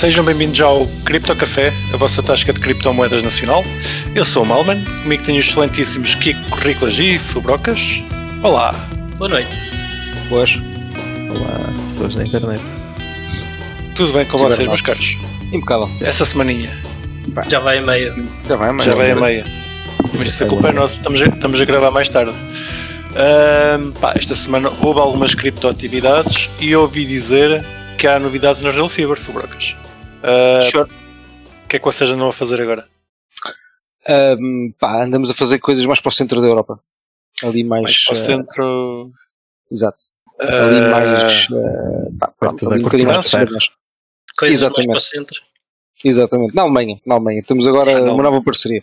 Sejam bem-vindos ao Cripto Café, a vossa tasca de criptomoedas nacional. Eu sou o Malman, comigo tenho os excelentíssimos Kiko Currículas e Fubrocas. Olá! Boa noite. Boas. Olá, pessoas da internet. Tudo bem com É vocês, meus caros? Impecável. Essa semaninha Já vai a meio. Já vai, mas já vai a meia. Mas isso a culpa é nossa, estamos a, estamos a gravar mais tarde. Pá, esta semana houve algumas criptoatividades e ouvi dizer que há novidades na Real Fever, Fubrocas. Ah, Sure. O que é que vocês andam a fazer agora? Ahm, pá, andamos a fazer coisas mais para o centro da Europa. Ali mais. Mais para o eh, centro. Exato. Ali Ah, mais. eh, pá, pronto, ali um bocadinho mais. Coisas Exatamente. mais para o centro. Exatamente. Na Alemanha. Na Alemanha. Temos agora Sim, uma nova parceria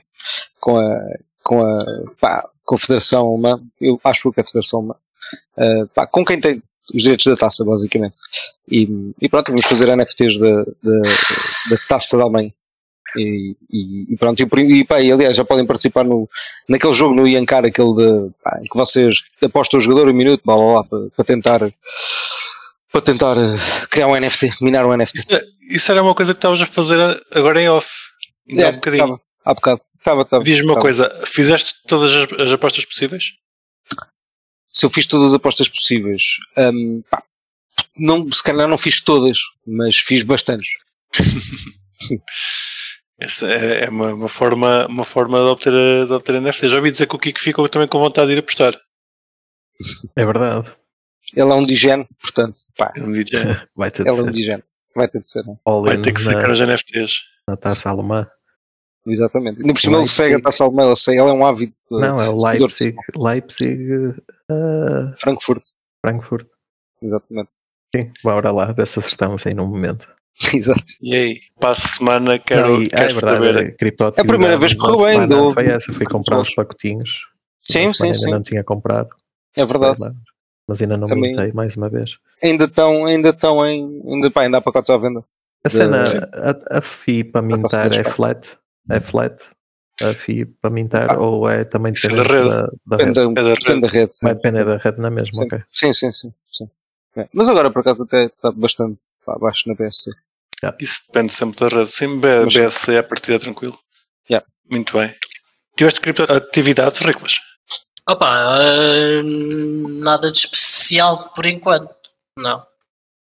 com a. Com a pá, Confederação Alemã. Eu acho que é a Federação Alemã. eh, pá, com quem tem os direitos da taça, basicamente. E, e pronto, vamos fazer NFTs da, da, da taça da Alemanha. E, e, e pronto, e, e, pá, e, aliás já podem participar no, naquele jogo no Iankar, aquele de pá, em que vocês apostam o jogador um minuto, blá, blá, blá, para, para tentar para tentar eh, criar um NFT, minar um NFT. Isso, isso era uma coisa que estavas a fazer agora em off. Ainda há É, um bocadinho. Estava, há bocado. Estava, estava. Diz-me uma estava. coisa, fizeste todas as, as apostas possíveis? Se eu fiz todas as apostas possíveis, hum, pá, não, se calhar não fiz todas, mas fiz bastantes. Essa é, é uma, uma forma, uma forma de obter, de obter NFT. Já ouvi dizer que o Kiko ficou também com vontade de ir apostar. É verdade. Ele é um digeno, portanto, pá, não digo já. Vai ter de ele é um ser digeno. Vai ter de ser, all Vai ter que na, sacar os NFTs. na taça alemã. Exatamente. Por cima ele segue a taça alemã, ele segue, ele é um ávido Não, é o Leipzig, Leipzig uh, Frankfurt. Frankfurt. Exatamente. Sim, bora lá, ver se acertamos aí num momento. Exato. E aí, para a semana quero, e- ah, é verdade, a criptoatividade É a primeira vez que correu bem, dou- Foi essa, fui comprar os pacotinhos. Sim, sim, sim. Ainda não tinha comprado. É verdade. Mas ainda não Também- mintei mais uma vez. Ainda estão, ainda estão em, ainda, pá, ainda há pacotes à venda. A cena, a, a FI para mintar é flat? É flat? A FI para mintar Ah, ou é também é dependente da rede. da, da Depende, rede? da- É depende da rede. Vai depender da rede na mesma, Sim. ok. Sim, sim, sim. sim. É. Mas agora por acaso até está bastante abaixo na BSC. Isso depende sempre da rede. Sim, B- Mas- BSC é a partida tranquilo. Yeah. Muito bem. Tiveste criptoatividades, Riclas? Opa, ah, nada de especial por enquanto. Não.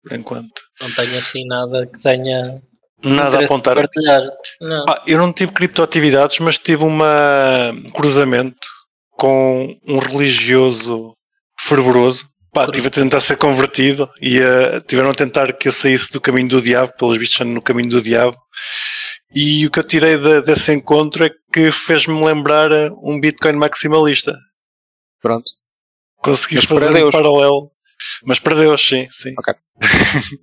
Por enquanto. Não tenho assim nada que tenha Nada a apontar. partilhar. Não. Pá, eu não tive criptoatividades, mas tive uma, um cruzamento com um religioso fervoroso. Pá, Cruz- tive a tentar ser convertido e tiveram a tentar que eu saísse do caminho do diabo, pelos vistos ando no caminho do diabo. E o que eu tirei de- desse encontro é que fez-me lembrar um Bitcoin maximalista. Pronto. Consegui Mas para fazer um paralelo. Mas para Deus, sim, sim.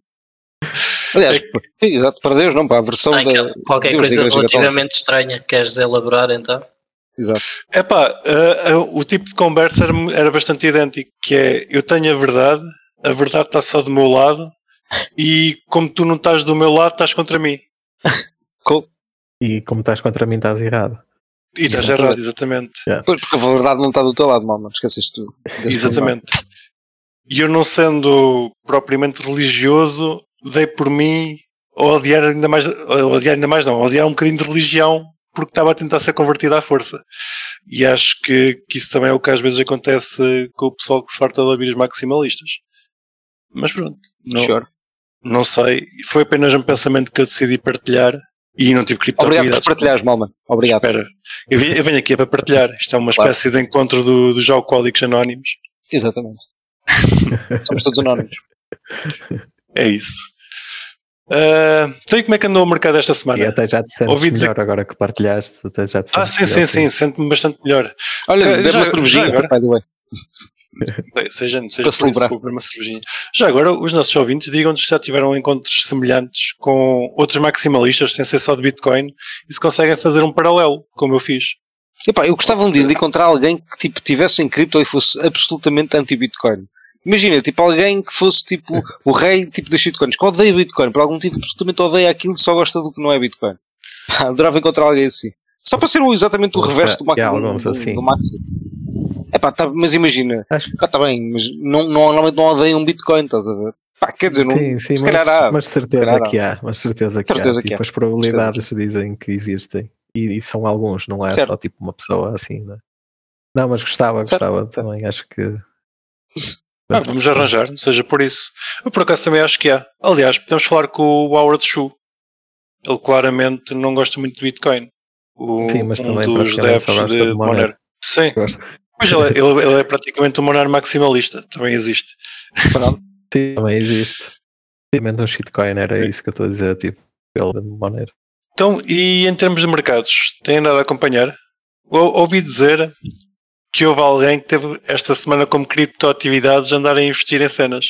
Aliás, É sim, exato, para Deus não, para a versão Tem da. qualquer Deus, coisa relativamente estranha. Queres elaborar então? Exato. Epá, eh, eh, o tipo de conversa era, era bastante idêntico, que é eu tenho a verdade, a verdade está só do meu lado, e como tu não estás do meu lado, estás contra mim. Cool. E como estás contra mim, estás errado. E estás Exatamente. errado, exatamente. Pois, porque a verdade não está do teu lado, mal, não esqueces tu. Exatamente. E eu não sendo propriamente religioso, dei por mim a odiar ainda mais, a odiar ainda mais não, a odiar um bocadinho de religião porque estava a tentar ser convertido à força. E acho que, que isso também é o que às vezes acontece com o pessoal que se farta de ouvir os maximalistas. Mas pronto, não, Sure. não sei. Foi apenas um pensamento que eu decidi partilhar e não tive Obrigado por criptoatividades. partilhares, Malman. Obrigado. Espera, eu venho, eu venho aqui para partilhar. Isto é uma Claro. espécie de encontro do, dos alcoólicos anónimos. Exatamente. Somos todos anónimos. É isso. Ah, então, e como é que andou o mercado esta E semana? até já te sentes Ouvi dizer melhor agora que partilhaste. Até já te Ah, sim, sim, sim, sinto-me bastante melhor. Olha, Já- dê-me já- uma já cervejinha, agora? Seja, seja por isso, vou uma cervejinha. Já agora, os nossos ouvintes digam-nos se já tiveram encontros semelhantes com outros maximalistas, sem ser só de Bitcoin, e se conseguem fazer um paralelo, como eu fiz. Epá, eu gostava um dia de encontrar alguém que tipo, tivesse em cripto e fosse absolutamente anti-Bitcoin. Imagina, tipo, alguém que fosse tipo o rei tipo das shitcoins, que odeia Bitcoin, por algum motivo absolutamente odeia aquilo só gosta do que não é Bitcoin. Pá, adorava encontrar alguém assim. Só para ser exatamente o reverso do pá, alguns do- assim. do Maxi. Epá, tá, mas imagina, Acho pá, tá bem, mas não, não, normalmente não odeiam Bitcoin, estás a ver? Pá, quer dizer, não, Sim, sim, se mas, há. mas de certeza há. que há, mas de certeza que Certeza há. que Tipo, há. as probabilidades dizem que existem. E, e são alguns, não é Certo. só tipo uma pessoa assim, né? Não, mas gostava, gostava certo. também, acho que. Ah, vamos arranjar, não seja por isso. Eu por acaso também acho que há. Aliás, podemos falar com o Howard Shu. Ele claramente não gosta muito de Bitcoin. O, Sim, mas um também dos adeptos gosta de, de Monero. Sim, Gosto. mas ele, é- ele- ele é praticamente um Monero maximalista. Também existe. Pronto. Sim, também existe. Simplesmente um shitcoin, era isso que eu estou a dizer, tipo, pelo Monero. Então, e em termos de mercados, têm nada a acompanhar? Ou- Ouvi dizer que houve alguém que teve esta semana como criptoatividades andar a investir em cenas.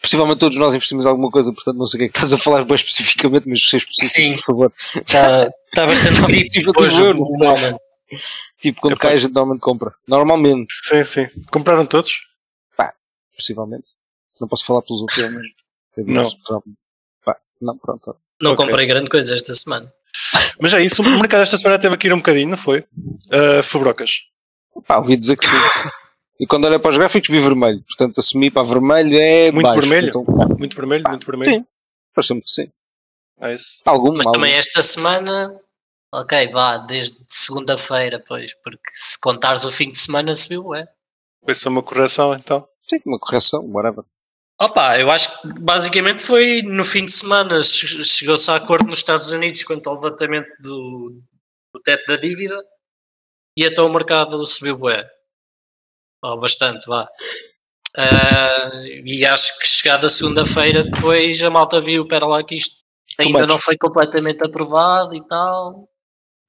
Possivelmente todos nós investimos em alguma coisa, portanto não sei o que é que estás a falar bem especificamente, mas se és específico, Sim. por favor. Está tá bastante crítico Tipo, hoje o. Tipo, quando Epá. cai a gente normalmente compra. Normalmente, Sim, sim. Compraram todos? possivelmente. Não posso falar pelos outros, mas. eu Não. Pá, não, pronto. Não Ok. comprei grande coisa esta semana. Mas é isso, o mercado esta semana teve aqui um bocadinho, não foi? Uh, Fabrocas. Pá, ouvi dizer que sim. E quando olhei para os gráficos vi vermelho, portanto assumi para vermelho é Muito baixo. vermelho? Então, Muito vermelho, muito vermelho. Sim. Parece-me que sim. Nice. Algum, Mas algum. também esta semana, ok, vá, desde segunda-feira, pois, porque se contares o fim de semana subiu, é. Foi só uma correção então. Sim, uma correção, whatever. Opa, eu acho que basicamente foi no fim de semana, che- chegou-se a acordo nos Estados Unidos quanto ao levantamento do, do teto da dívida e então o mercado subiu bué. Ou bastante, vá. Ah, e acho que chegada a segunda-feira depois a malta viu, pera lá que isto ainda não foi completamente aprovado e tal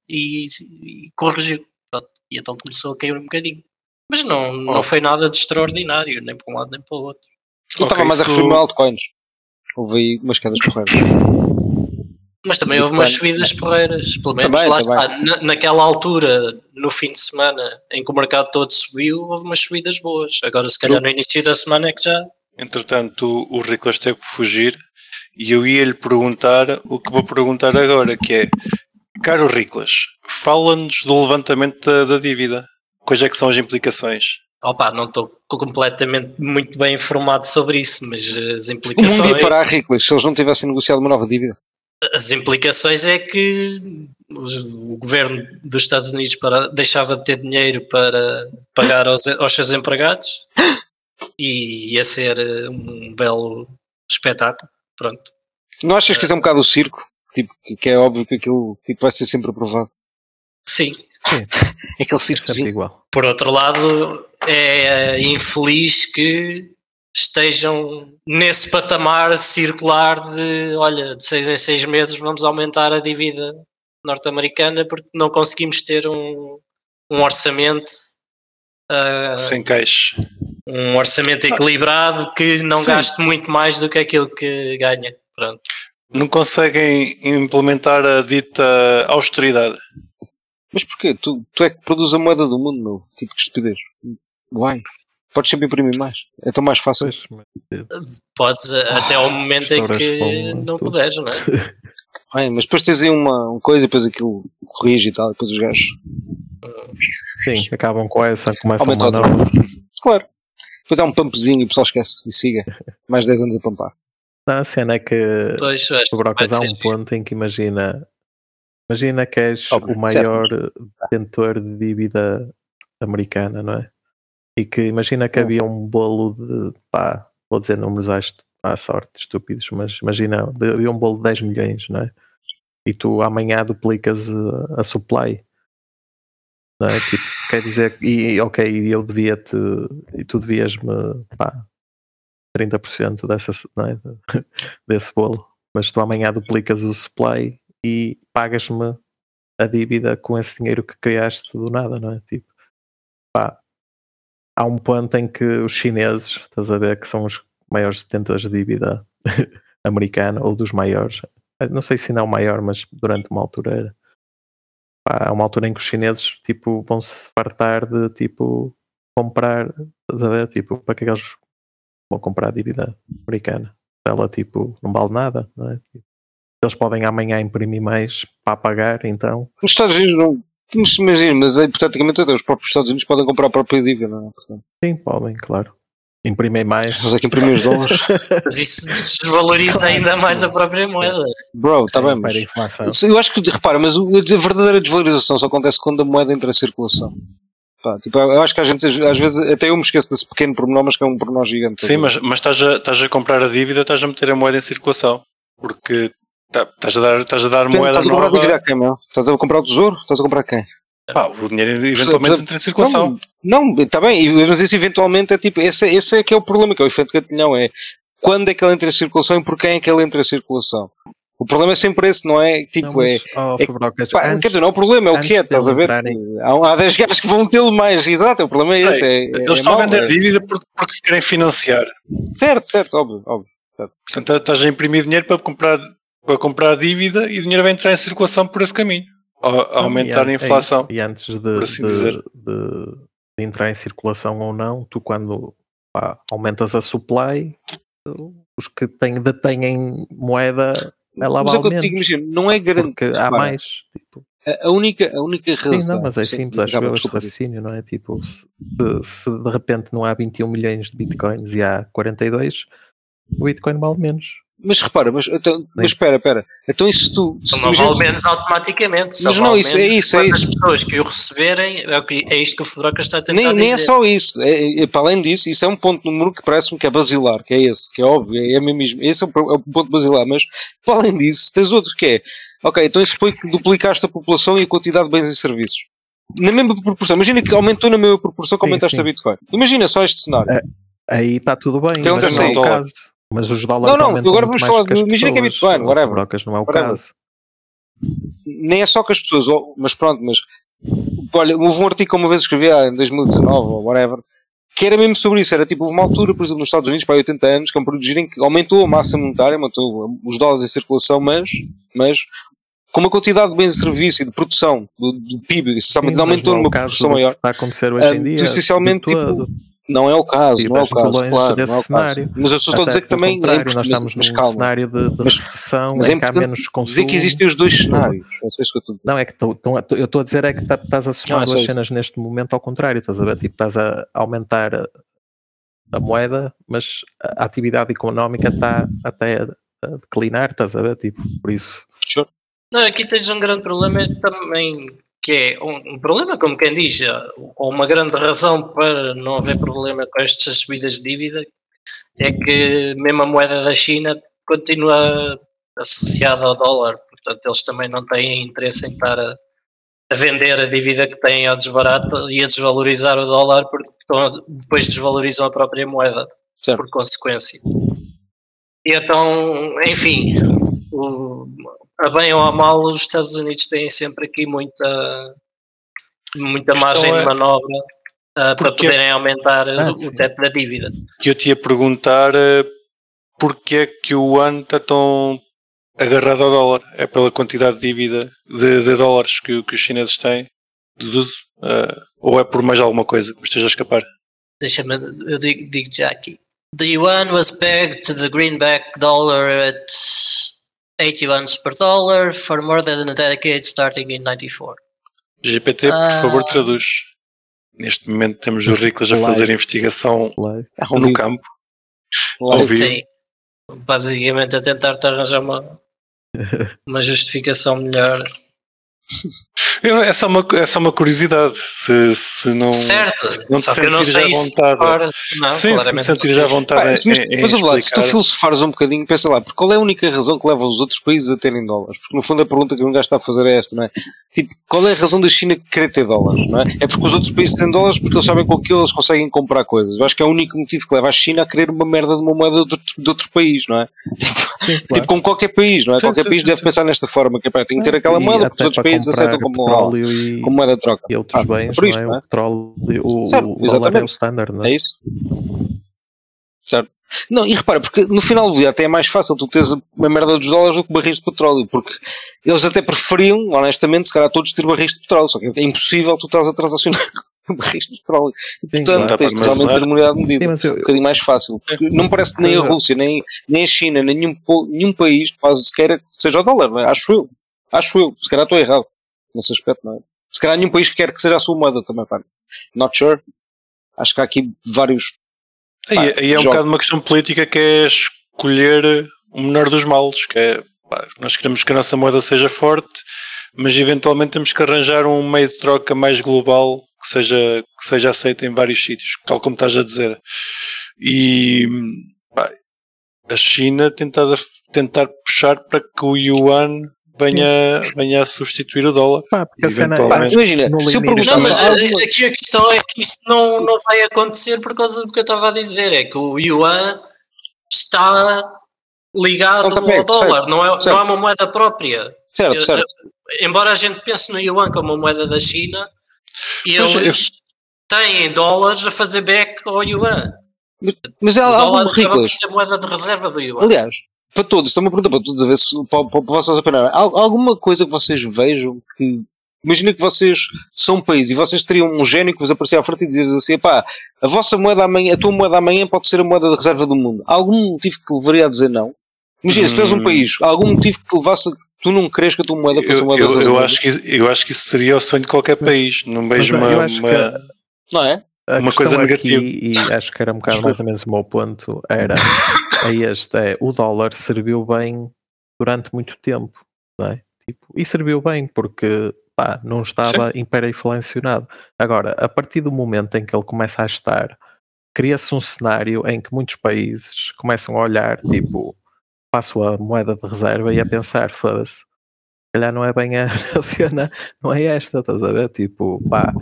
e, e corrigiu. Pronto. E então começou a cair um bocadinho. Mas não, não Oh. foi nada de extraordinário, nem para um lado nem para o outro. Eu estava Ok, mais a referir-me a altcoins. Houve aí umas quedas porreiras. Mas também houve umas subidas porreiras, pelo menos Também, lá também. está. Na, naquela altura, no fim de semana, em que o mercado todo subiu, houve umas subidas boas. Agora, se calhar, no início da semana é que já. Entretanto, o Riclas teve que fugir e eu ia lhe perguntar o que vou perguntar agora, que é Caro Riclas, fala-nos do levantamento da, da dívida. Quais é que são as implicações? Opa, não estou completamente muito bem informado sobre isso, mas as O mundo ia implicações, parar ricos se eles não tivessem negociado uma nova dívida. As implicações é que o governo dos Estados Unidos para, deixava de ter dinheiro para pagar aos, aos seus empregados e ia ser eh, um belo espetáculo. Pronto. Não achas que isso é um bocado o circo? Tipo, que, é óbvio que aquilo tipo, vai ser sempre aprovado. Sim, É aquele É sempre circozinho. igual. Por outro lado, é infeliz que estejam nesse patamar circular de, olha, de seis em seis meses vamos aumentar a dívida norte-americana porque não conseguimos ter um, um orçamento ah, Sem caixa. um orçamento equilibrado que não Sim. gaste muito mais do que aquilo que ganha. Pronto. Não conseguem implementar a dita austeridade. Mas porquê? Tu, tu é que produz a moeda do mundo, meu. Tipo que estupidez. Uai. Podes sempre imprimir mais. É tão mais fácil. Pois, mas- Podes ah, até ao momento em que não tudo. puderes, não é? Ai, mas depois tens aí uma, uma coisa, depois aquilo corrige e tal, depois os gajos. sim, acabam com essa, começam Aumenta o nova. Claro. Depois há um pumpzinho e o pessoal esquece e siga. Mais 10 anos a pampar. Não, a cena é que Pois, o Brocas há um ponto em que imagina imagina que és Óbvio, o maior detentor de dívida americana, não é? E que imagina que Hum. havia um bolo de pá, vou dizer números à, à sorte, estúpidos, mas imagina, havia um bolo de 10 milhões, não é? E tu amanhã duplicas uh, a supply. Não é? Tipo, quer dizer, e ok, eu devia-te, e tu devias-me pá, 30% dessa, não é? desse bolo, mas tu amanhã duplicas o supply e pagas-me a dívida com esse dinheiro que criaste do nada, não é? Tipo, pá, há um ponto em que os chineses, estás a ver, que são os maiores detentores de dívida americana, ou dos maiores, não sei se ainda é o maior, mas durante uma altura era. Há uma altura em que os chineses tipo, vão se fartar de tipo comprar, estás a ver? Tipo, para que é que eles vão comprar dívida americana? Ela tipo não vale nada, não é? Eles podem amanhã imprimir mais para pagar, então Nos Estados Unidos não. Mas imagina, mas é, hipoteticamente até os próprios Estados Unidos podem comprar a própria dívida, não é? Sim, podem, claro. Imprimem mais. Mas aqui imprimir os dólares. Mas isso desvaloriza ainda mais a própria moeda. Bro, está bem, mas. inflação. Eu acho que, repara, mas a verdadeira desvalorização só acontece quando a moeda entra em circulação. Pá, tipo, eu acho que a gente, às vezes, até eu me esqueço desse pequeno pormenor, mas que é um pormenor gigante. Sim, mas, mas estás, a, estás a comprar a dívida, estás a meter a moeda em circulação. Porque estás a dar, estás a dar moeda Estás a comprar nova. dívida a quem, meu? Estás a comprar o tesouro? Estás a comprar quem? Pá, o dinheiro eventualmente entra em circulação. Não, está bem, e- mas isso eventualmente é tipo, esse, esse é que é o problema, que é o efeito gatilhão, é quando é que ele entra em circulação e por quem é que ele entra em circulação. O problema é sempre esse, não é? Tipo, Não, é. mas, oh, é- Fabrocas, Pá, antes- quer dizer, não é o problema, é o que é, estás a ver? entrarem- Há, há 10 gajos que vão tê-lo mais, exato, o problema é esse. É, Eles é estão a vender é- dívida porque, porque se querem financiar. Certo, certo, óbvio, óbvio. Portanto, estás a imprimir dinheiro para comprar, para comprar a dívida e o dinheiro vai entrar em circulação por esse caminho. A, a aumentar E a é inflação. isso. e antes de, por assim de- dizer. de- de entrar em circulação ou não, tu quando pá, aumentas a supply, os que têm, detêm moeda, ela Mas é que eu digo, imagina, não é garantido. Porque há mais. Tipo, A única, a única razão. sim, não, mas é Sim, simples, acho acaba, eu este raciocínio, não é? Tipo, se, se de repente não há 21 milhões de bitcoins e há 42, o bitcoin vale menos. Mas repara, mas, então, mas espera, espera. Então isso tu. se Não vale menos automaticamente. Só Mas não, vale isso- é isso, é isso. as pessoas que o receberem, é, é isto que o Fedroca está a tentar Nem, nem dizer. é só isso. É, é- para além disso, isso é um ponto número que parece-me que é basilar, que é esse, que é óbvio, é, é mesmo. Esse é o, é o ponto basilar, mas para além disso, tens outros que é. Ok, então isso foi que duplicaste a população e a quantidade de bens e serviços. Na mesma proporção. Imagina que aumentou na mesma proporção que Sim, aumentaste sim. a Bitcoin. Imagina só este cenário. É, Aí está tudo bem, Eu mas nunca não é o caso. Mas os dólares Não, não, aumentam agora vamos falar do- imagina que é. Bitcoin, whatever. Fabrocas, não é o Whatever. caso. nem é só que as pessoas, mas pronto, mas olha, houve um artigo que uma vez escrevi ah, em 2019 ou whatever, que era mesmo sobre isso, era tipo, houve uma altura, por exemplo, nos Estados Unidos, para 80 anos, que é um período de giro em que aumentou a massa monetária, aumentou os dólares em circulação, mas, mas com uma quantidade de bens e serviços e de produção do, do PIB, essencialmente Sim, mas aumentou é numa o caso proporção do que maior. está a acontecer hoje Ah, em dia. essencialmente, de todo. Não é o caso, E não é o caso, longe claro, desse não é o cenário. caso. Mas eu só estou a dizer que também é nós estamos mas num calma. cenário de, de Mas- recessão mas em é que há menos consumo. Dizer que existem os dois cenários, é isso que eu estou a dizer. Não, é que tô- tô- eu estou a dizer é que tá- estás a somar duas cenas neste momento ao contrário, estás a ver? Tipo, estás a aumentar a, a moeda, mas a atividade económica está até a, a declinar, estás a ver? Tipo, por isso. Não, aqui tens um grande problema também, que é um, um problema, como quem diz, ou uma grande razão para não haver problema com estas subidas de dívida, é que mesmo a moeda da China continua associada ao dólar, portanto eles também não têm interesse em estar a, a vender a dívida que têm ao desbarato e a desvalorizar o dólar, porque estão- depois desvalorizam a própria moeda, Certo. por consequência. E então, enfim, o- a bem ou a mal, os Estados Unidos têm sempre aqui muita, muita margem é- de manobra ah, para poderem aumentar Ah, o sim. teto da dívida. que eu te ia perguntar eh, porque é que o ano está tão agarrado ao dólar? É pela quantidade de dívida de, de dólares que, que os chineses têm, deduzo? Eh, ou é por mais alguma coisa que me esteja a escapar? Deixa-me, eu digo, digo já aqui. The yuan was pegged to the greenback dollar at 80 yuans per dollar for more than a decade starting in 94. GPT, por Ah. favor, traduz. Neste momento temos o Riclas a Live. fazer investigação Live. no campo. Sim. Basicamente a tentar-te arranjar uma, uma justificação melhor. Eu- É só uma, é só uma curiosidade. Se, se não. certo, não te sentires à se vontade. fora- não, Sim, se me sentires não à vontade mas, em mas lá, se tu filosofares um bocadinho, pensa lá, porque qual é a única razão que leva os outros países a terem dólares? Porque no fundo a pergunta que um gajo está a fazer é esta, não é? Tipo, qual é a razão da China querer ter dólares, não é? É porque os outros países têm dólares porque eles sabem que com aquilo eles conseguem comprar coisas. Eu acho que é o único motivo que leva a China a querer uma merda de uma moeda de outro, de outro país, não é? Sim, Tipo, como qualquer país, não é? Sim, qualquer sim, país sim, deve sim. pensar nesta forma, que é pá, tem que ter aquela moeda porque os outros para países comprar aceitam como, e, como moeda de troca. e outros Ah, bens, por não é? não é? O petróleo, o, Certo, o dólar é o standard, não é? É isso? Certo. Não, e repara, porque no final do dia até é mais fácil tu teres uma merda dos dólares do que barris de petróleo, porque eles até preferiam, honestamente, se calhar todos ter barris de petróleo, só que é impossível tu estás a transacionar com barris de petróleo. Sim, Portanto, claro. Tens totalmente armazenar. ter uma de medida. Sim, mas eu- um bocadinho mais fácil. Não me parece que nem a eu- Rússia, nem, nem a China, nem nenhum, nenhum país quase sequer que seja o dólar, não é? Acho eu. Acho eu. Se calhar estou errado nesse aspecto, não é? Se calhar nenhum país quer que seja a sua moeda também, pá. Not sure. Acho que há aqui vários Aí, aí é um bocado uma questão política que é escolher o menor dos males, que é pá, nós queremos que a nossa moeda seja forte, mas eventualmente temos que arranjar um meio de troca mais global que seja, que seja aceito em vários sítios, tal como estás a dizer. E pá, a China tentar, tentar puxar para que o Yuan venha, venha a substituir o dólar. Pá, porque a cena Eventualmente. Pá, imagina, se eu limite. perguntar Não, mas eh, aqui a questão é que isso não, não vai acontecer por causa do que eu estava a dizer. É que o Yuan está ligado ao dólar, certo, não, é, certo. não é uma moeda própria. certo, certo. Embora a gente pense no Yuan como uma moeda da China, eles têm dólares a fazer back ao Yuan. Mas há O dólar algo acaba por ridículo. ser moeda de reserva do Yuan. Aliás, para todos, estou-me a perguntar para todos, a ver se para, para, para vocês opinar. Há alguma coisa que vocês vejam que. Imagina que vocês são um país e vocês teriam um gênio que vos aparecia à frente e dizia assim: pá, a vossa moeda amanhã, a tua moeda amanhã pode ser a moeda de reserva do mundo. Há algum motivo que te levaria a dizer não? Imagina, se tu és um Hum. país, há algum motivo que te levasse a que tu não crees que a tua moeda fosse a Eu, moeda de eu, reserva eu do acho que, eu acho que isso seria o sonho de qualquer país. Não vejo uma, eu uma- que? Não é? a Uma coisa aqui, negativa. e acho que era um bocado mais ou menos o meu ponto, era é este, é, o dólar serviu bem durante muito tempo, não é? Tipo, e serviu bem porque pá, não estava hiperinflacionado. Agora, a partir do momento em que ele começa a estar, cria-se um cenário em que muitos países começam a olhar, tipo, para a sua moeda de reserva e a pensar, foda-se, se calhar não é bem a a cena, não é esta, estás a ver? Tipo, pá,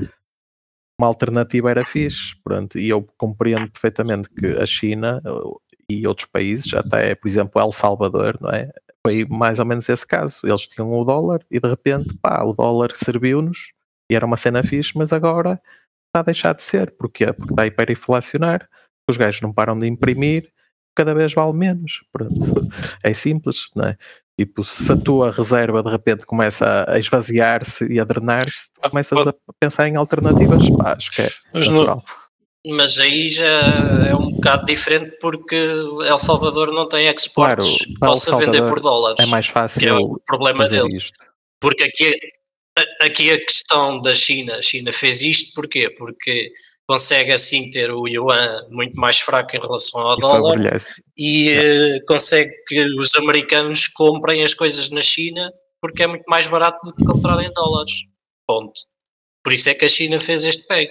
uma alternativa era fixe, pronto, e eu compreendo perfeitamente que a China e outros países, até por exemplo El Salvador, não é? Foi mais ou menos esse caso. Eles tinham o dólar e de repente, pá, o dólar serviu-nos e era uma cena fixe, mas agora está a deixar de ser. Porquê? Porque está a hiperinflacionar, os gajos não param de imprimir, cada vez vale menos. Pronto. É simples, não é? Tipo, se a tua reserva de repente começa a esvaziar-se e a drenar-se, tu Ah, começas a pensar em alternativas, pá, acho que é Mas não- natural. Mas aí já é um bocado diferente porque El Salvador não tem exportes Claro, que possa vender por dólares. É mais que é fácil o problema deles. isto. Porque aqui, a- aqui a questão da China, a China fez isto porquê? Porque consegue assim ter o yuan muito mais fraco em relação ao E dólar e eh, consegue que os americanos comprem as coisas na China porque é muito mais barato do que comprar em dólares. Ponto. Por isso é que a China fez este peg.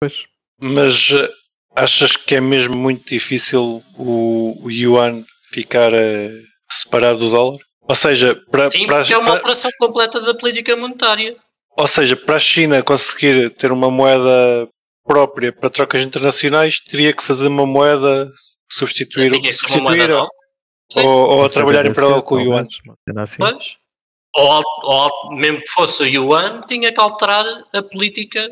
Pois, Mas eh, achas que é mesmo muito difícil o, o yuan ficar eh, separado do dólar? Ou seja, para, Sim, para, porque é uma para- operação completa da política monetária. ou seja, para a China conseguir ter uma moeda própria para trocas internacionais, teria que fazer uma moeda substituir, substituir moeda ou, ou a Isso trabalhar em paralelo com o yuan. assim. Pois. Ou, ou mesmo que fosse o yuan, tinha que alterar a política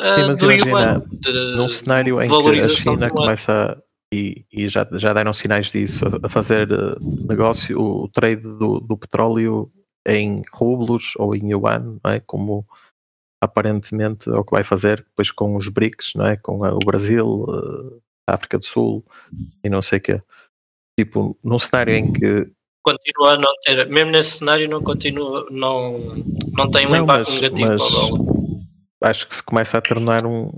Sim, mas do imagina, yuan. Num cenário em que a China começa a- e, e já, já deram sinais disso, a- fazer eh, negócio, o, trade do, do petróleo em rublos ou em yuan, não é? como aparentemente é o que vai fazer depois com os BRICS, não é? com a- o Brasil, eh, a África do Sul e não sei o quê. Tipo, num cenário em que Continua a não ter, mesmo nesse cenário, não continua, não, não tem um Não, impacto mas- negativo mas-. Acho que se começa a tornar um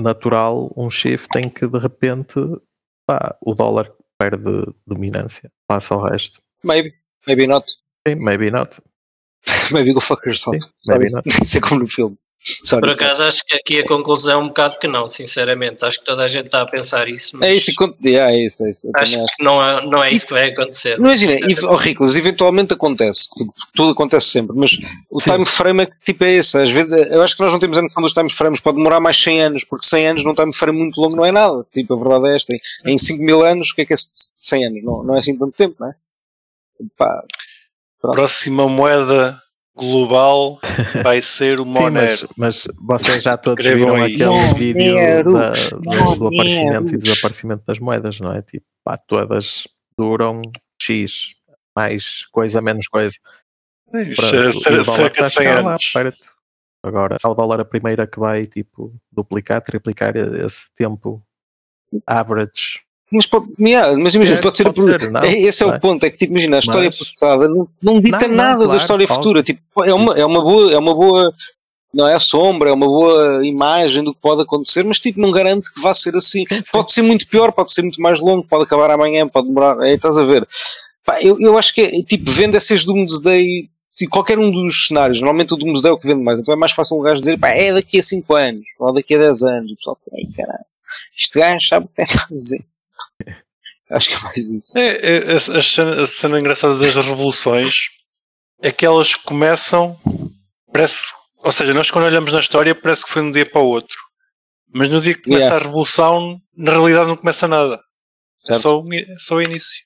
natural um shift em que de repente pá, o dólar perde dominância, passa ao resto. Maybe, maybe not. Sim, maybe not. Maybe go fuck yourself. Sim, maybe not. Isso é como no filme. Sorry, Por acaso, acho que aqui a conclusão é um bocado que não, sinceramente. Acho que toda a gente está a pensar isso, mas É isso, yeah, é isso, é isso. Acho acho. que não é, não é isso que vai acontecer. Imagina, oh, Riclas, eventualmente acontece, tipo, tudo acontece sempre, mas o Sim. time frame é que tipo é esse. Às vezes, eu acho que nós não temos a noção dos time frames, pode demorar mais 100 anos, porque 100 anos num time frame muito longo não é nada. Tipo, a verdade é esta. Em 5 mil anos, o que é que é 100 anos? Não, não é assim tanto tempo, não é? Pá, Próxima moeda global vai ser o Sim, Monero. mas, mas vocês já todos Escrevam viram aí. aquele Monero, vídeo da- do, do Monero. aparecimento e desaparecimento das moedas, não é? Tipo, pá, todas duram X, mais coisa, menos coisa. Isto Pronto, é cer- o dólar cerca de está a 100 chegar lá anos. perto. Agora, é o dólar a primeira que vai tipo duplicar, triplicar esse tempo average. Mas, pode, mas imagina, É, pode ser. pode ser, não, é, esse é não o é? ponto, é que tipo, imagina, a história Mas- passada não, não dita Não, nada da claro, história óbvio. futura. Tipo, é uma, é uma boa. É uma boa não é a sombra, é uma boa imagem do que pode acontecer, mas tipo, não garante que vá ser assim. Pode ser muito pior, pode ser muito mais longo, pode acabar amanhã, pode demorar. É, estás a ver? Pá, eu, eu acho que é tipo, vende essas Doomsday, tipo, qualquer um dos cenários, normalmente o Doomsday é o que vende mais, então é mais fácil um gajo dizer, pá, é daqui a 5 anos, ou daqui a 10 anos, o pessoal fala, "Ei, caralho, este gajo sabe o que está a dizer. Acho que é mais isso. É, é, a, cena, a cena engraçada das revoluções é que elas começam, parece, ou seja, nós quando olhamos na história parece que foi de um dia para o outro. Mas no dia que começa Yeah. a revolução, na realidade não começa nada. É só, ini- é só o início.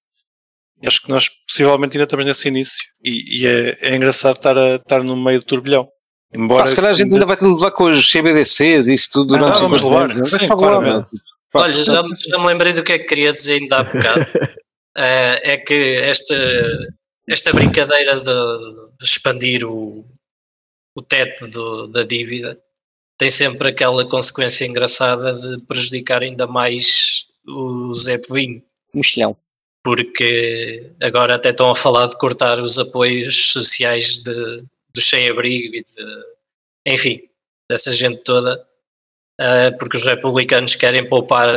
E acho que nós possivelmente ainda estamos nesse início. E, e é, é engraçado estar, a, estar no meio do turbilhão. Embora Pá, se calhar a gente ainda vai ter de levar com os CBDCs e isso tudo Ah, durante vamos 50 levar. Sim, levar, claramente. Olha, já, já me lembrei do que é que queria dizer ainda há bocado. Eh, é que esta, esta brincadeira de, de expandir o, o teto do- da dívida tem sempre aquela consequência engraçada de prejudicar ainda mais o Zé Povinho, Mexilhão. porque agora até estão a falar de cortar os apoios sociais de, do sem-abrigo e de, enfim, dessa gente toda, eh, porque os republicanos querem poupar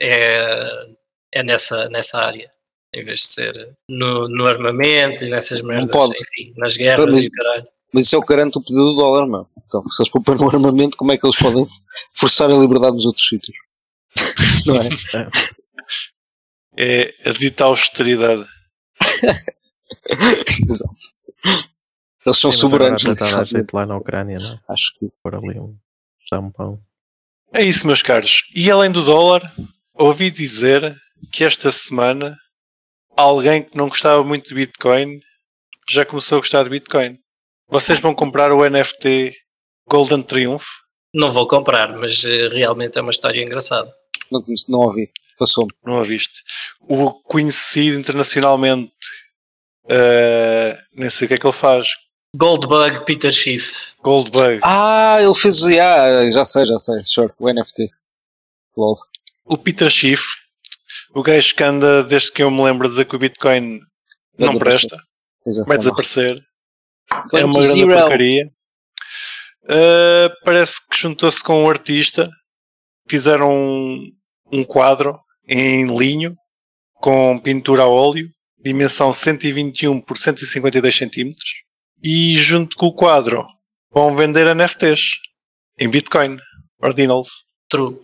é, é nessa, nessa área, em vez de ser no, no armamento e nessas merdas, pode. enfim, nas guerras Mas- e o caralho. Mas isso é o que garante o poder do dólar, meu. Então, se eles poupam no armamento, como é que eles podem forçar a liberdade nos outros sítios? Não é? é a dita austeridade. Exato. Eles são Sim, soberanos. está a dar jeito lá na Ucrânia, não é? Acho que Por ali um tampão. É isso, meus caros. E além do dólar, ouvi dizer que esta semana alguém que não gostava muito de Bitcoin já começou a gostar de Bitcoin. Vocês vão comprar o NFT Golden Triumph? Não vou comprar, mas eh, realmente é uma história engraçada. não, não ouvi. Passou-me. Não a viste? O conhecido internacionalmente, eh, nem sei o que é que ele faz, Goldbug Peter Schiff. Goldbug. Ah, ele fez. Yeah, já sei, já sei. Sure. O NFT. Lol. O Peter Schiff, o gajo que anda desde que eu me lembro a dizer que o Bitcoin Vai não presta, Exato. vai desaparecer. Going é uma grande zero. porcaria. Uh, parece que juntou-se com um artista, fizeram um, um quadro em linho com pintura a óleo, dimensão 121 por 152 centímetros, e junto com o quadro vão vender NFTs em Bitcoin, Ordinals. True.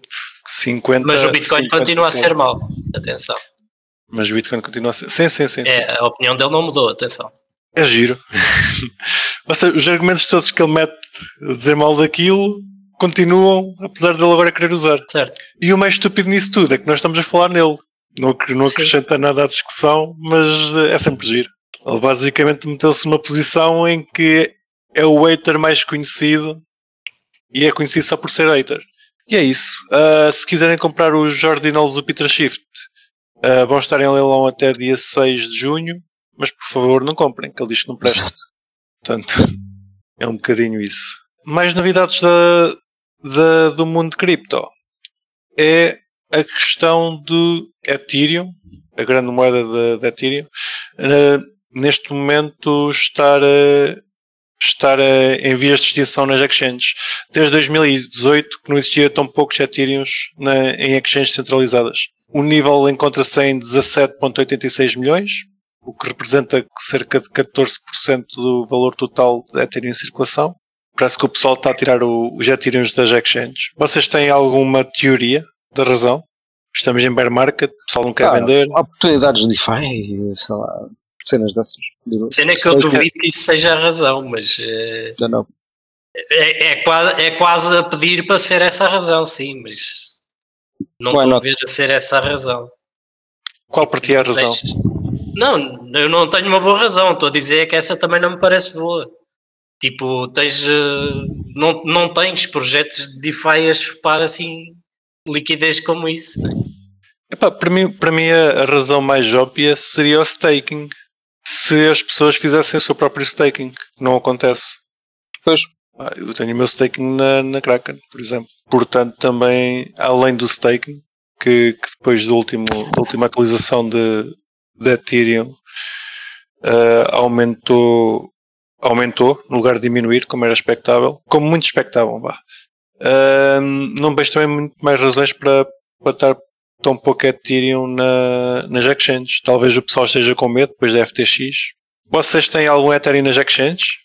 50, Mas o Bitcoin 50, continua a ser mau. Atenção. Mas o Bitcoin continua a ser. Sim, sim, sim. sim. É, a opinião dele não mudou, atenção. É giro. Ou seja, os argumentos todos que ele mete a dizer mal daquilo continuam, apesar dele agora querer usar. Certo. E o mais estúpido nisso tudo é que nós estamos a falar nele. Não, não Sim. acrescenta nada à discussão, mas eh, é sempre giro. Ele basicamente meteu-se numa posição em que é o hater mais conhecido e é conhecido só por ser hater. E é isso. Ah, se quiserem comprar os Jordinals do Peter Shift, ah, vão estar em leilão até dia 6 de junho, mas por favor não comprem, que ele diz que não presta. Portanto, é um bocadinho isso. Mais novidades da, da- do mundo cripto é a questão do Ethereum, a grande moeda de, de Ethereum, eh, neste momento estar, a- estar a- em vias de extinção nas exchanges. Desde 2018 que não existia tão poucos Ethereums na- em exchanges centralizadas. O nível encontra-se em 17,86 milhões, o que representa cerca de 14% do valor total de Ethereum em circulação. Parece que o pessoal está a tirar o- os Ethereums das exchanges. Vocês têm alguma teoria da razão? Estamos em bear market, o pessoal não quer Pá, vender. Oportunidades de DeFi, sei lá, cenas dessas. Cena é que eu Ok. duvido que isso seja a razão, mas eh, Já não. é, é, quase, é quase a pedir para ser essa a razão, sim, mas não Why estou a not? ver a ser essa a razão. Qual para ti é a razão? Tens- Não, eu não tenho uma boa razão, estou a dizer que essa também não me parece boa. Tipo, tens, eh, não, não tens projetos de DeFi a chupar assim liquidez como isso. né? Epá, para mim, para mim a, a razão mais óbvia seria o staking. Se as pessoas fizessem o seu próprio staking, que não acontece. Pois. Ah, Eu tenho o meu staking na, na Kraken, por exemplo. Portanto, também, além do staking, que, que depois do último, da última atualização de, de Ethereum ah, aumentou aumentou no lugar de diminuir, como era expectável, como muito expectável, vá. Ahm, não vejo também muito mais razões para, para estar tão pouco Ethereum na, nas exchanges. Talvez o pessoal esteja com medo depois da FTX. Vocês têm algum Ethereum nas exchanges?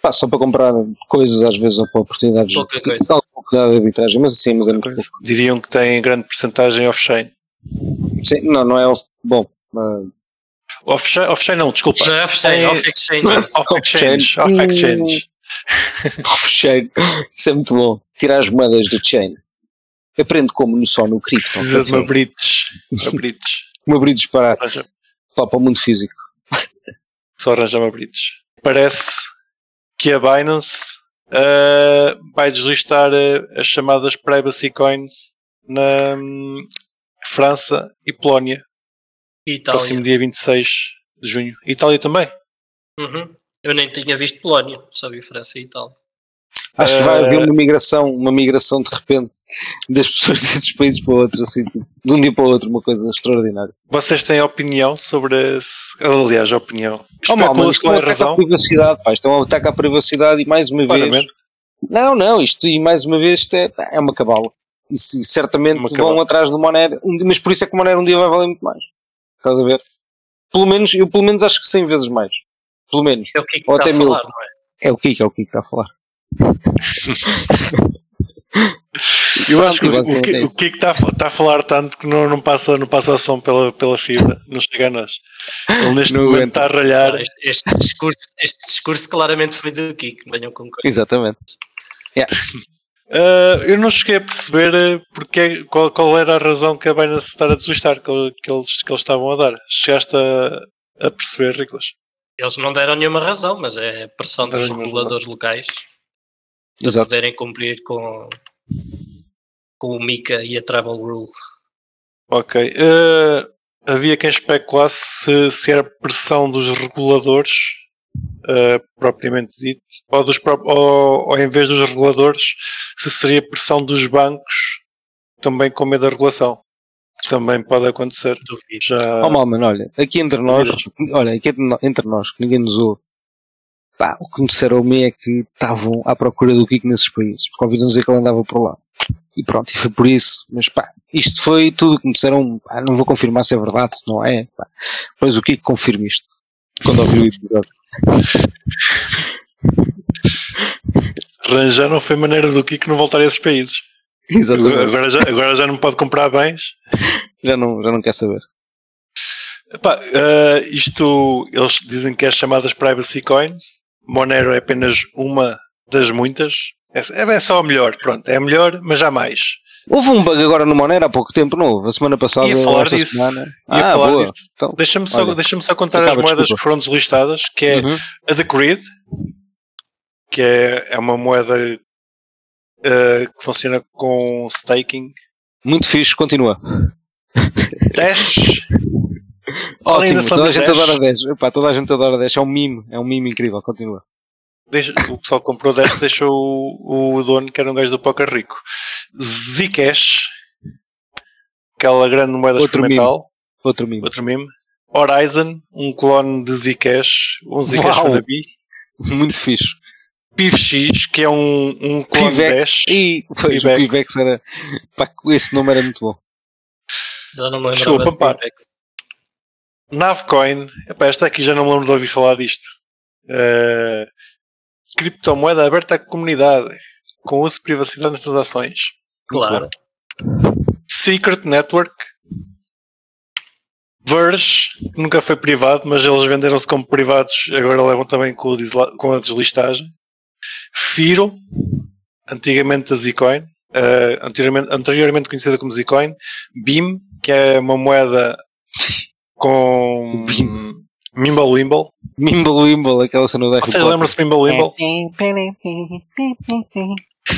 Pá, só para comprar coisas às vezes ou para oportunidades de, coisa. de oportunidade de arbitragem, mas assim, mas é muito pouco. Diriam que têm grande porcentagem off-chain. Sim, não, não é off, bom. ah, Off-chain off não, desculpa. Não é off-chain, off-exchange. Off-exchange. Off-exchange. off-chain. Isso é muito bom. Tirar as moedas do chain. Aprende como no só no cripto. Precisa de uma bridge. Uma bridge. Uma bridge para, para, para o mundo físico. Só arranjar uma bridge. Parece que a Binance ah, vai deslistar ah, as chamadas privacy coins na hum, França e Polónia. E Itália. Próximo dia 26 de junho. Itália também. Uhum. Eu nem tinha visto Polónia, só vi França e Itália. Acho que vai Eh, haver uma migração, uma migração de repente das pessoas desses países para outro, assim, tipo, de um dia para o outro, uma coisa extraordinária. Vocês têm opinião sobre esse... Aliás, opinião. Oh, mal, mas isto é um a ataque à privacidade, pá, isto é um ataque à privacidade e mais uma vez. Claramente. Não, não, isto e mais uma vez isto é, é uma cabala. E se- certamente Uma vão cabala. atrás do Monero, um mas por isso é que o Monero um dia vai valer muito mais. Estás a ver? Pelo menos, eu pelo menos acho que 100 vezes mais. Pelo menos. É o que Ou está a até mil. falar, não é? É o Kiko, é o Kiko que está a falar. Eu acho que o, o, que- o que está a, fa- tá a falar tanto que não, não, passa, não passa a som pela, pela fibra, não chega a nós. Ele neste Não momento está a ralhar. Este, este discurso, este discurso claramente foi do Kiko, não venham com coisa. Exatamente. Ah, eu não cheguei a perceber ah, porque, é- qual, qual era a razão que a Binance estar a deslistar que, que eles, que eles estavam a dar. Chegaste a, a perceber, Riclas? Eles não deram nenhuma razão, mas é a pressão dos reguladores locais Exato. poderem cumprir com, com o MICA e a Travel Rule. Ok. Ah, havia quem especulasse se, se era pressão dos reguladores, ah, propriamente dito, ou, dos, ou, ou em vez dos reguladores, se seria pressão dos bancos, também com medo da regulação. Também pode acontecer. Duvido. Já. Oh, olha, aqui entre nós, olha, aqui entre nós, que ninguém nos ouve, pá, o que me disseram a mim é que estavam à procura do Kiko nesses países, porque ouviram dizer que ele andava por lá. E pronto, e foi por isso. Mas pá, isto foi tudo que me disseram, pá, não vou confirmar se é verdade, se não é, pá. Pois o Kiko confirma isto, quando ouviu o episódio. não foi maneira do Kiko não voltar a esses países. Exatamente. Agora já, agora já não pode comprar bens. Já não, já não quer saber. Epá, ah, isto eles dizem que é chamadas privacy coins. Monero é apenas uma das muitas. É, é só a melhor, pronto, é a melhor, mas já mais. Houve um bug agora no Monero há pouco tempo, não? A semana passada. Ia falar disso. semana. Ia Ah, falar boa. disso. Então, Deixa-me só, Olha, deixa só contar acaba, as moedas desculpa. que foram deslistadas, que é uhum. a The Grid, que é, é uma moeda ah, que funciona com staking. Muito fixe, continua. Dash, Ótimo, da toda a gente adora 10. Epá, toda a gente adora 10. É um mime, é um mime incrível, continua. deixa- o pessoal que comprou Dash deixou o, o dono, que era um gajo do Poker Rico. Zcash, aquela grande moeda Outro experimental. Outro mime. Outro meme. Horizon, um clone de Zcash, um Zcash wannabe. Muito fixe. PivX, que é um, um clone Pivex. Dash. E pois, Pivex. o Pivex era. Pá, esse nome era muito bom. Já não me Chegou a de pampar. Navecoin, epá, esta aqui já não me lembro de ouvir falar disto. Eh, criptomoeda aberta à comunidade, com uso de privacidade nas transações. Claro. Secret Network, Verge, que nunca foi privado, mas eles venderam-se como privados, agora levam também com, com a deslistagem. Firo, antigamente a Zcoin, eh, anteriormente, anteriormente conhecida como Zcoin. Beam, que é uma moeda com. Mimble Wimble. Mimble Wimble, aquela cena da Vocês Potter. lembram-se de Mimble?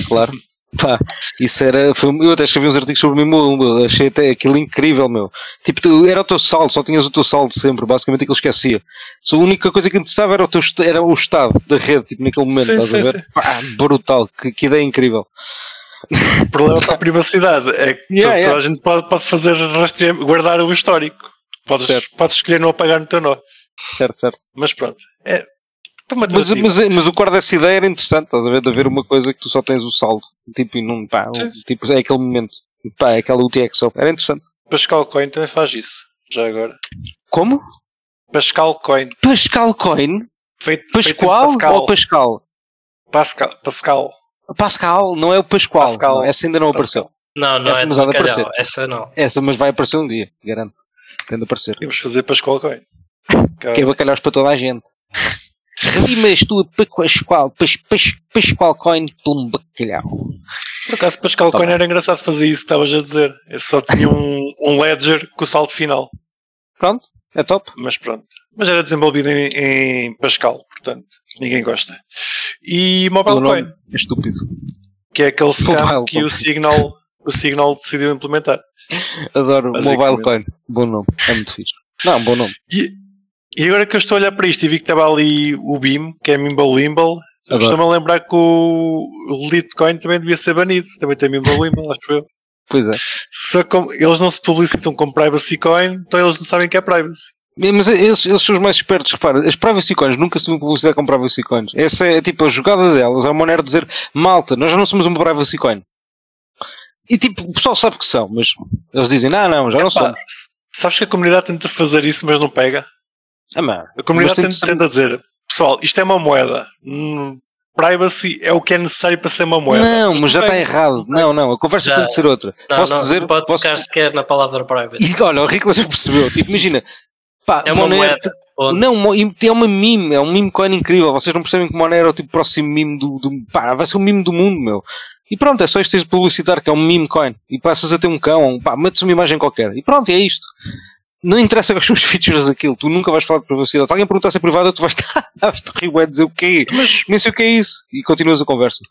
Claro. Pá, isso era. Foi, eu até escrevi uns artigos sobre o Mimble. Achei até aquilo incrível, meu. Tipo, era o teu saldo, só tinhas o teu saldo sempre. Basicamente aquilo esquecia. Só a única coisa que interessava era o, teu, era o estado da rede, tipo, naquele momento. Sim, estás a ver? Pá, brutal. Que, que ideia incrível. O problema para a privacidade é que Yeah, toda yeah. a gente pode, pode fazer guardar o histórico. Podes, Certo. podes escolher não apagar no teu nó. Certo, certo. Mas pronto. É, Mas, mas, mas o core dessa ideia era interessante, estás a ver? De haver uma coisa que tu só tens o saldo. Tipo, e não, pá, um- tipo, é aquele momento. Pá, é aquela UTXO. Era interessante. Pascal Coin também faz isso. Já agora. Como? Pascal Coin. Pascal Coin? Feito, Pascoal feito Pascal. ou Pascal? Pascal. Pascal. Pascal, não é o Pascoal. Pascal. Essa ainda não apareceu. Não, não Essa é mas há de bacalhau. aparecer. Essa não. Essa, mas vai aparecer um dia, garanto. Tem de aparecer. Temos fazer Pascal Coin. Que é bacalhaus para toda a gente. E mas tu, Pascoal, Pas- Pas- Pascoal Coin pelo bacalhau. Por acaso, Pascal Tá Coin era engraçado fazer isso que estavas a dizer. Eu só tinha um, um ledger com o saldo final. Pronto, é top. Mas pronto. Mas era desenvolvido em, em Pascal, portanto, ninguém gosta. E Mobile Coin, é estúpido. que é aquele scam Mobile que o. Signal, o Signal decidiu implementar. Adoro. Mobile Coin. Bom nome. É muito fixe. Não, bom nome. E agora que eu estou a olhar para isto e vi que estava ali o BIM, que é Mimble Limble, estou-me a lembrar que o Litecoin também devia ser banido. Também tem Mimble Limble, acho eu. Pois é. Só como eles não se publicitam como Privacy Coin, então eles não sabem que é Privacy. Mas eles, eles são os mais espertos, repara, as privacy coins nunca se vão publicidade com privacy coins. Essa é tipo a jogada delas, é uma maneira de dizer malta, nós já não somos uma privacy coin. E tipo, o pessoal sabe que são, mas eles dizem, não, não, já não somos. sabes que a comunidade tenta fazer isso, mas não pega? Ah, mano, A comunidade tenta, ser- tenta dizer, pessoal, isto é uma moeda. Hum, privacy é o que é necessário para ser uma moeda. não, mas já está errado. Não, não, a conversa Já- tem de ser outra. Não, posso não, dizer, não pode posso, tocar sequer na palavra private. e olha, o Rico já percebeu, tipo, imagina, pá, É uma Monero- moeda. Onde? Não, e é uma meme, é um meme coin incrível. Vocês não percebem que o Monero é o tipo próximo meme do, do. Pá, vai ser o meme do mundo, meu. E pronto, é só isto de publicitar que é um meme coin. E passas a ter um cão, pá, metes uma imagem qualquer. E pronto, é isto. Não interessa quais são os features daquilo, tu nunca vais falar de privacidade. Se alguém perguntar se é privado, tu vais estar, te rir, bué, dizer o quê? Mas, Nem sei o que é isso. E continuas a conversa.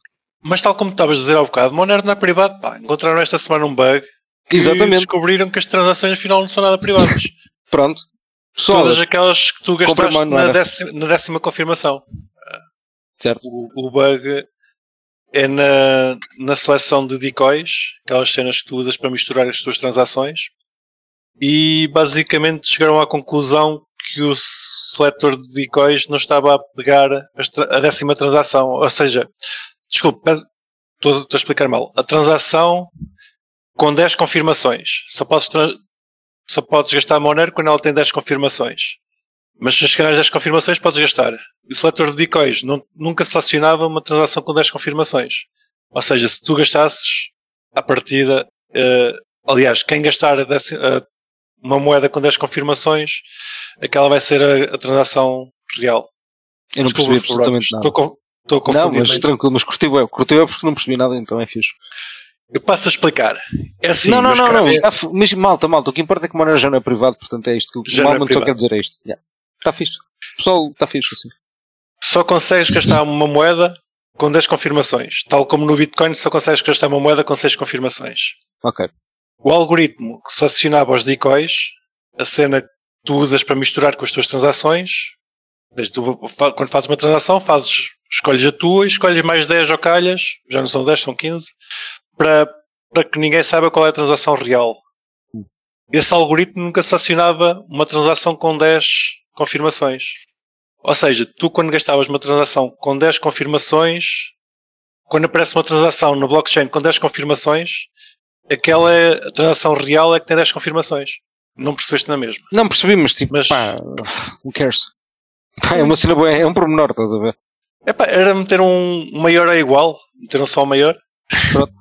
mas tal como estavas a dizer há bocado, Monero não é privado. Pá, encontraram esta semana um bug que Exatamente. descobriram que as transações afinal não são nada privadas. Pronto. Pessoal, Todas aquelas que tu gastaste não na décima, na décima confirmação. Certo. O, o bug é na, na seleção de decoys, aquelas cenas que tu usas para misturar as tuas transações, e basicamente chegaram à conclusão que o seletor de decoys não estava a pegar a décima transação. Ou seja, desculpe, estou, a explicar mal. A transação com 10 confirmações. Só podes, só podes gastar Monero quando ela tem 10 confirmações. Mas se chegar às 10 confirmações, podes gastar. O seletor de decoys não- nunca selecionava uma transação com 10 confirmações. Ou seja, se tu gastasses à partida, eh, aliás, quem gastar a déci- a- uma moeda com 10 confirmações, aquela vai ser a, a transação real. eu não Desculpa, percebi absolutamente Estou, nada. estou a Não, mas tranquilo, mas curti eu. Curti eu porque não percebi nada, então é fixe. Eu passo a explicar. É assim, não, não, não, não. caros, mas malta, malta, o que importa é que o Monero já não é privado, portanto é isto que o não é quer dizer é isto. Está fixe. Pessoal, está fixe assim. Só consegues gastar uma moeda com 10 confirmações. Tal como no Bitcoin só consegues gastar uma moeda com 6 confirmações. Ok. O algoritmo que selecionava os decoys, a cena que tu usas para misturar com as tuas transações, desde tu, quando fazes uma transação, fazes, escolhes a tua e escolhes mais 10 ou calhas, já não são 10, são 15, para, para que ninguém saiba qual é a transação real. Esse algoritmo nunca selecionava uma transação com 10 confirmações. Ou seja, tu quando gastavas uma transação com 10 confirmações, quando aparece uma transação no blockchain com 10 confirmações, aquela é a transação real é que tem 10 confirmações. Não percebeste na mesma. Não percebi, mas tipo, Mas- pá, who cares? Pá, é uma cena boa, é um pormenor, estás a ver? Epá, era meter um maior é igual, meter um só maior. Pronto.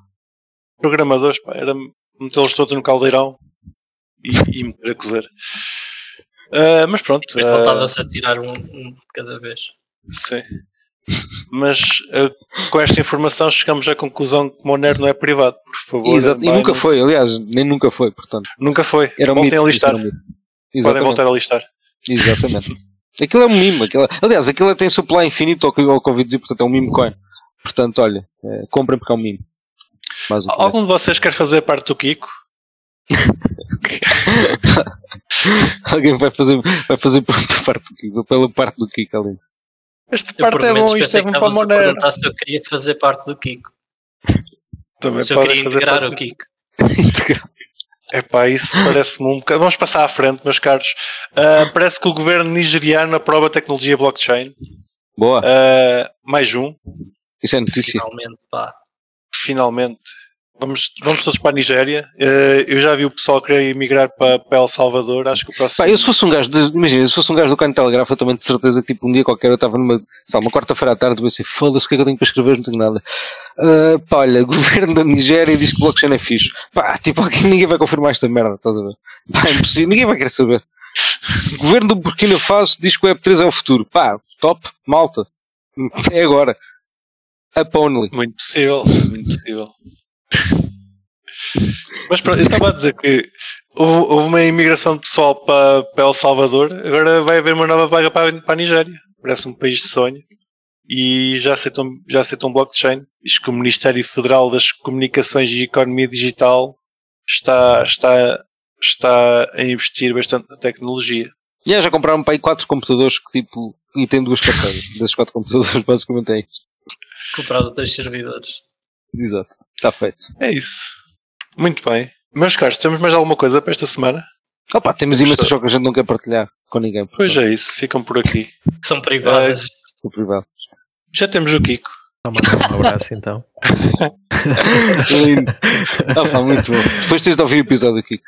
Programadores, pá, era metê-los todos no caldeirão e, e meter a cozer. Ah, mas pronto. Depois ah, voltava-se a tirar um, um de cada vez. Sim. Mas ah, com esta informação chegamos à conclusão que Monero não é privado, por favor. Exato. E nunca foi, aliás, nem nunca foi, portanto. Nunca foi. Era um Voltem mito, a listar. um. Podem voltar a listar. Exatamente. Aquilo é um mimo. Aquilo, aliás, aquilo tem supply infinito ao que, que ouvi dizer, portanto é um mimo coin. Portanto, olha, eh, comprem porque é um mimo. Basicamente. Algum de vocês quer fazer parte do Kiko? Alguém vai fazer, vai fazer por parte do Kiko, pela parte do Kiko ali. Esta parte é bom, isto é que bom para a Monero. perguntar se eu queria fazer parte do Kiko. Também Se eu queria integrar o Kiko. Epá, isso parece-me um bocado. Vamos passar à frente, meus caros. Ah, parece que o governo nigeriano aprova a tecnologia blockchain. Boa. Uh, mais um, Isso é notícia. Finalmente, pá. finalmente. Vamos, vamos todos para a Nigéria. Uh, eu já vi o pessoal querer emigrar para, para El Salvador. Acho que o próximo. Pá, eu se fosse um gajo, de, imagina, se fosse um gajo do Cano Telegrafo, eu também de certeza que tipo um dia qualquer eu estava numa, lá, uma quarta-feira à tarde e pensei, foda-se, o que é que eu tenho para escrever? Não tenho nada. Ah, pá, olha, governo da Nigéria diz que o blockchain é fixe. Pá, tipo, ninguém vai confirmar esta merda, estás a ver? Pá, é impossível, ninguém vai querer saber. governo do Burkina Faso diz que o Web3 é o futuro. Pá, top, malta. É agora. Up only. Muito possível, muito possível. Mas pronto, eu estava a dizer que houve, houve uma imigração de pessoal para, para El Salvador, agora vai haver uma nova vaga para, para a Nigéria. Parece um país de sonho. E já aceitam, já aceitam blockchain. Diz que o Ministério Federal das Comunicações e Economia Digital está, está, está a investir bastante na tecnologia. E já compraram para aí quatro computadores que tipo, e tem duas carteiras. Desses quatro computadores basicamente é isto. Comprado dois servidores. Exato. Está feito. É isso. Muito bem. Meus caros, temos mais alguma coisa para esta semana? Opa, temos imensas jogos que a gente não quer partilhar com ninguém. Pois é isso, ficam por aqui. São privadas. No privado. Já temos o Kiko. Mandar um abraço então. Lindo. Opa, muito bom. Depois tens de ouvir o episódio aqui.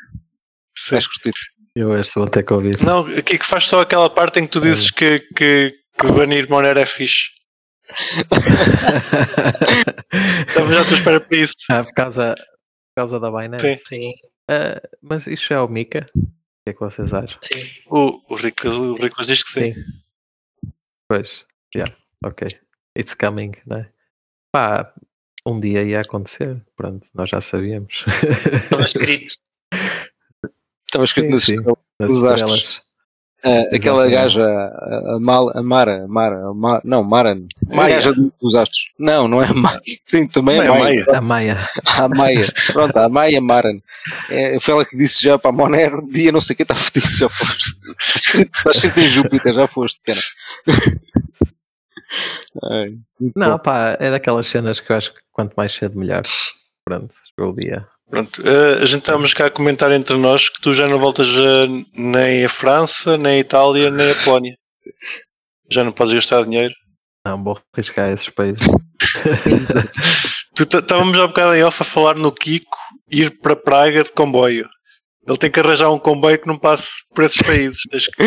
Sim. Vais curtir. Eu este vou ter que ouvir. Não, o Kiko faz só aquela parte em que tu dizes que, que, que banir Monero é fixe. Então já à espera para isso. ah, por causa, por causa da Binance. Sim. Sim, Ah, mas isto é o Mika? O que é que vocês acham? sim. O, o Rico, o Rico diz que sim. Pois, yeah, ok. It's coming, né? Pá, um dia ia acontecer. Pronto, nós já sabíamos. Estava escrito. Estava escrito Sim, nas sim. Nas estrelas. Ah, aquela gaja, a, a, Mal- a Mara, a Mara, a Ma- não, Maran, a Maia. gaja do- dos astros. Não, não é a Maia. Sim, também é Maia. Maia. A Maia. A Maia. Pronto, a Maia Maran. É, foi ela que disse já para a Monero, dia não sei o que, está fodido, já foste. Está escrito, está escrito em Júpiter, já foste, cara. Ai, Não, bom. pá, é daquelas cenas que eu acho que quanto mais cedo melhor. Pronto, chegou o dia. Pronto, eh, a gente estamos cá a comentar entre nós que tu já não voltas a, nem a França, nem a Itália, nem a Polónia. Já não podes gastar dinheiro. Não, vou arriscar esses países. Estávamos há um bocado em off a falar no Kiko ir para Praga de comboio. Ele tem que arranjar um comboio que não passe por esses países. Tens que...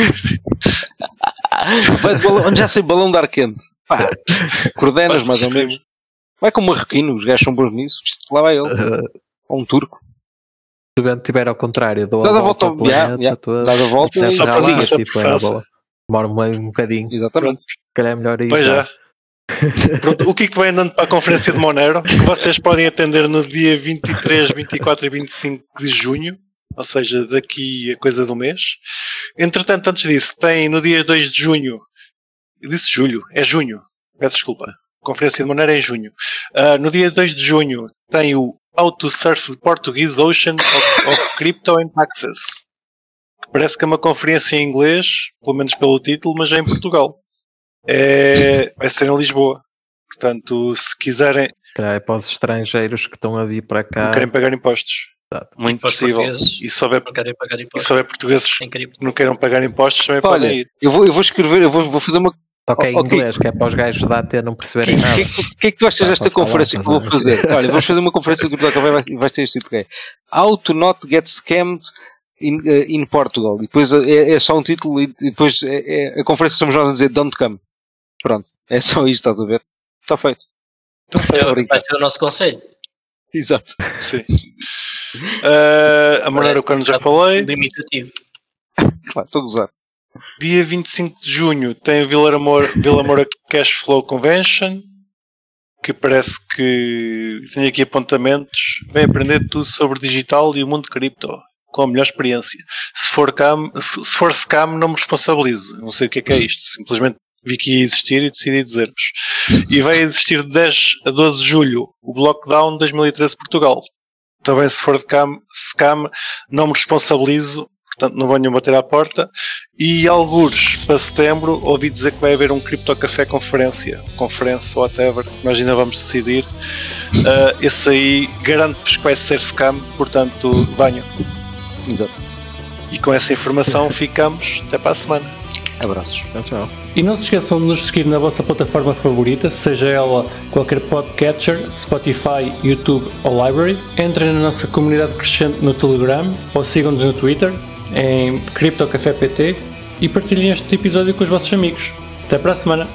Vai de balão, onde já sei balão de ar quente. Pá, coordenas mais ou menos. Vai com o marroquino, os gajos são bons nisso. Isto Lá vai ele. Uh, Ou um turco. se o vento estiver ao contrário, dou a a volta volta ao planeta já. todo. Dás a volta e já lá, tipo, é, causa. boa. Demora um, bocadinho. Exatamente. Se calhar é melhor ir Pois já. já. Pronto, o Kiko vai andando para a conferência de Monero, que vocês podem atender no dia 23, 24 e 25 de junho, ou seja, daqui a coisa do mês. Entretanto, antes disso, tem no dia 2 de junho, eu disse julho, é junho, peço desculpa, a conferência de Monero é em junho. Ah, no dia 2 de junho tem o How to Surf the Portuguese Ocean of, of Crypto and Taxes, que parece que é uma conferência em inglês, pelo menos pelo título, mas é em Portugal. É, vai ser em Lisboa. Portanto, se quiserem, Calhar é para os estrangeiros que estão a vir para cá. não querem pagar impostos. Exato. Muito possível. E se houver, Não querem pagar e impostos. se houver portugueses que não queiram pagar impostos, também Olha, podem ir. eu vou, eu vou escrever, eu vou, vou fazer uma. Toca em Ok. inglês, que é para os gajos da AT não O perceberem que, nada. que, que, que é que tu achas desta conferência que vou fazer? Olha, vamos fazer uma conferência do da e vais ter este título é How to not get scammed in, eh, in Portugal. E depois é, é só um título e depois é, é- a conferência somos nós a dizer Don't come. Pronto. É só isto, estás a ver? Está feito. Então, Estou a Vai ser o nosso conselho. Exato. sim. Ah, a Monero, quando já falei. Limitativo. Claro, estou a gozar. Dia 25 de junho tem o Vila Moura, Vila Moura Cash Flow Convention, que parece que tem aqui apontamentos. Vem aprender tudo sobre digital e o mundo cripto, com a melhor experiência. Se for, cam, se for scam, não me responsabilizo. Não sei o que é que é isto. Simplesmente vi que ia existir e decidi dizer-vos. E vai existir de 10 a 12 de julho o Blockdown 2013 Portugal. Também se for de cam, scam, não me responsabilizo portanto não venham bater à porta. E algures para setembro ouvi dizer que vai haver um Crypto Café conferência, conferência, whatever, nós ainda vamos decidir. Ah, esse aí garanto-vos que vai ser scam, portanto venham. Exato. E com essa informação ficamos até para a semana. Abraços. Tchau, tchau. E não se esqueçam de nos seguir na vossa plataforma favorita, seja ela qualquer podcatcher, Spotify, YouTube ou Library. Entrem na nossa comunidade crescente no Telegram ou sigam-nos no Twitter em CryptoCafépt e partilhem este episódio com os vossos amigos. Até para a semana!